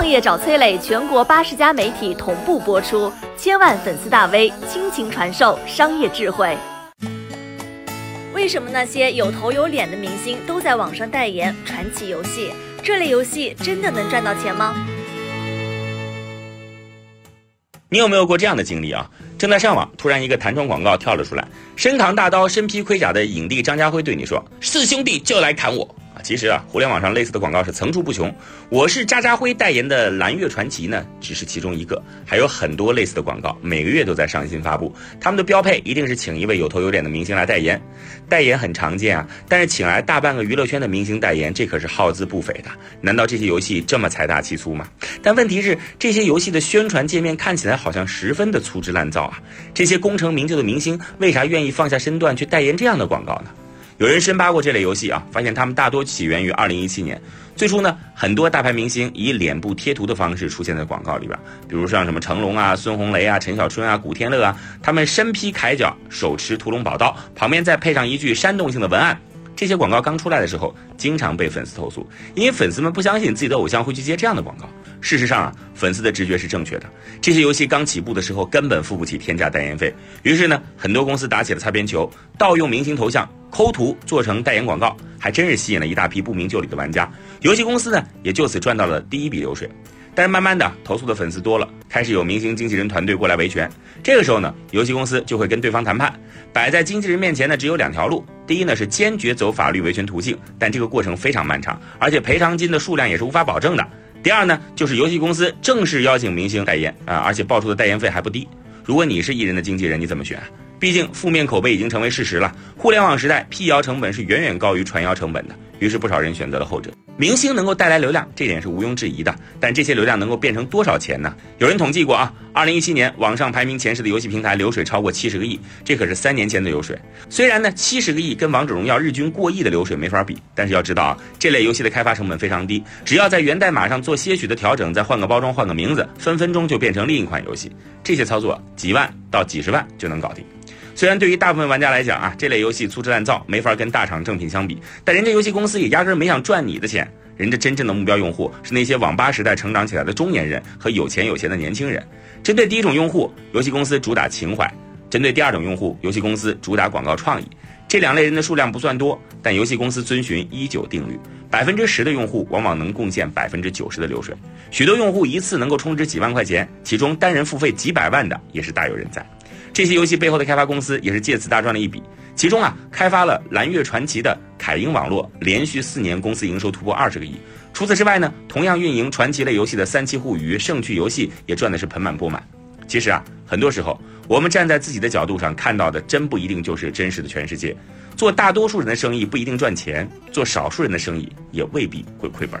创业找崔磊，全国八十家媒体同步播出，千万粉丝大 V 倾情传授商业智慧。为什么那些有头有脸的明星都在网上代言传奇游戏？这类游戏真的能赚到钱吗？你有没有过这样的经历啊？正在上网，突然一个弹窗广告跳了出来，身扛大刀、身披盔甲的影帝张家辉对你说：“四兄弟就来砍我。”其实啊，互联网上类似的广告是层出不穷。我是渣渣辉代言的蓝月传奇呢，只是其中一个，还有很多类似的广告，每个月都在上新发布。他们的标配一定是请一位有头有脸的明星来代言，代言很常见啊。但是请来大半个娱乐圈的明星代言，这可是耗资不菲的。难道这些游戏这么财大气粗吗？但问题是，这些游戏的宣传界面看起来好像十分的粗制滥造啊。这些功成名就的明星为啥愿意放下身段去代言这样的广告呢？有人深扒过这类游戏啊，发现他们大多起源于二零一七年。最初呢，很多大牌明星以脸部贴图的方式出现在广告里边，比如像什么成龙啊、孙红雷啊、陈小春啊、古天乐啊，他们身披铠甲，手持屠龙宝刀，旁边再配上一句煽动性的文案。这些广告刚出来的时候，经常被粉丝投诉，因为粉丝们不相信自己的偶像会去接这样的广告。事实上啊，粉丝的直觉是正确的。这些游戏刚起步的时候，根本付不起天价代言费，于是呢，很多公司打起了擦边球，盗用明星头像。抠图做成代言广告，还真是吸引了一大批不明就里的玩家。游戏公司呢，也就此赚到了第一笔流水。但是慢慢的，投诉的粉丝多了，开始有明星经纪人团队过来维权。这个时候呢，游戏公司就会跟对方谈判。摆在经纪人面前呢，只有两条路：第一呢是坚决走法律维权途径，但这个过程非常漫长，而且赔偿金的数量也是无法保证的；第二呢，就是游戏公司正式邀请明星代言啊，而且报出的代言费还不低。如果你是艺人的经纪人，你怎么选？毕竟负面口碑已经成为事实了。互联网时代，辟谣成本是远远高于传谣成本的。于是不少人选择了后者。明星能够带来流量，这点是毋庸置疑的。但这些流量能够变成多少钱呢？有人统计过啊，二零一七年网上排名前十的游戏平台流水超过七十个亿，这可是三年前的流水。虽然呢，七十个亿跟王者荣耀日均过亿的流水没法比，但是要知道啊，这类游戏的开发成本非常低，只要在源代码上做些许的调整，再换个包装、换个名字，分分钟就变成另一款游戏。这些操作几万到几十万就能搞定。虽然对于大部分玩家来讲啊，这类游戏粗制滥造，没法跟大厂正品相比，但人家游戏公司也压根没想赚你的钱，人家真正的目标用户是那些网吧时代成长起来的中年人和有钱有闲的年轻人。针对第一种用户，游戏公司主打情怀；针对第二种用户，游戏公司主打广告创意。这两类人的数量不算多，但游戏公司遵循一九定律，百分之十的用户往往能贡献百分之九十的流水。许多用户一次能够充值几万块钱，其中单人付费几百万的也是大有人在。这些游戏背后的开发公司也是借此大赚了一笔。其中啊，开发了《蓝月传奇》的凯英网络，连续四年公司营收突破二十个亿。除此之外呢，同样运营传奇类游戏的三七互娱、盛趣游戏也赚的是盆满钵满。其实啊，很多时候我们站在自己的角度上看到的，真不一定就是真实的全世界。做大多数人的生意不一定赚钱，做少数人的生意也未必会亏本。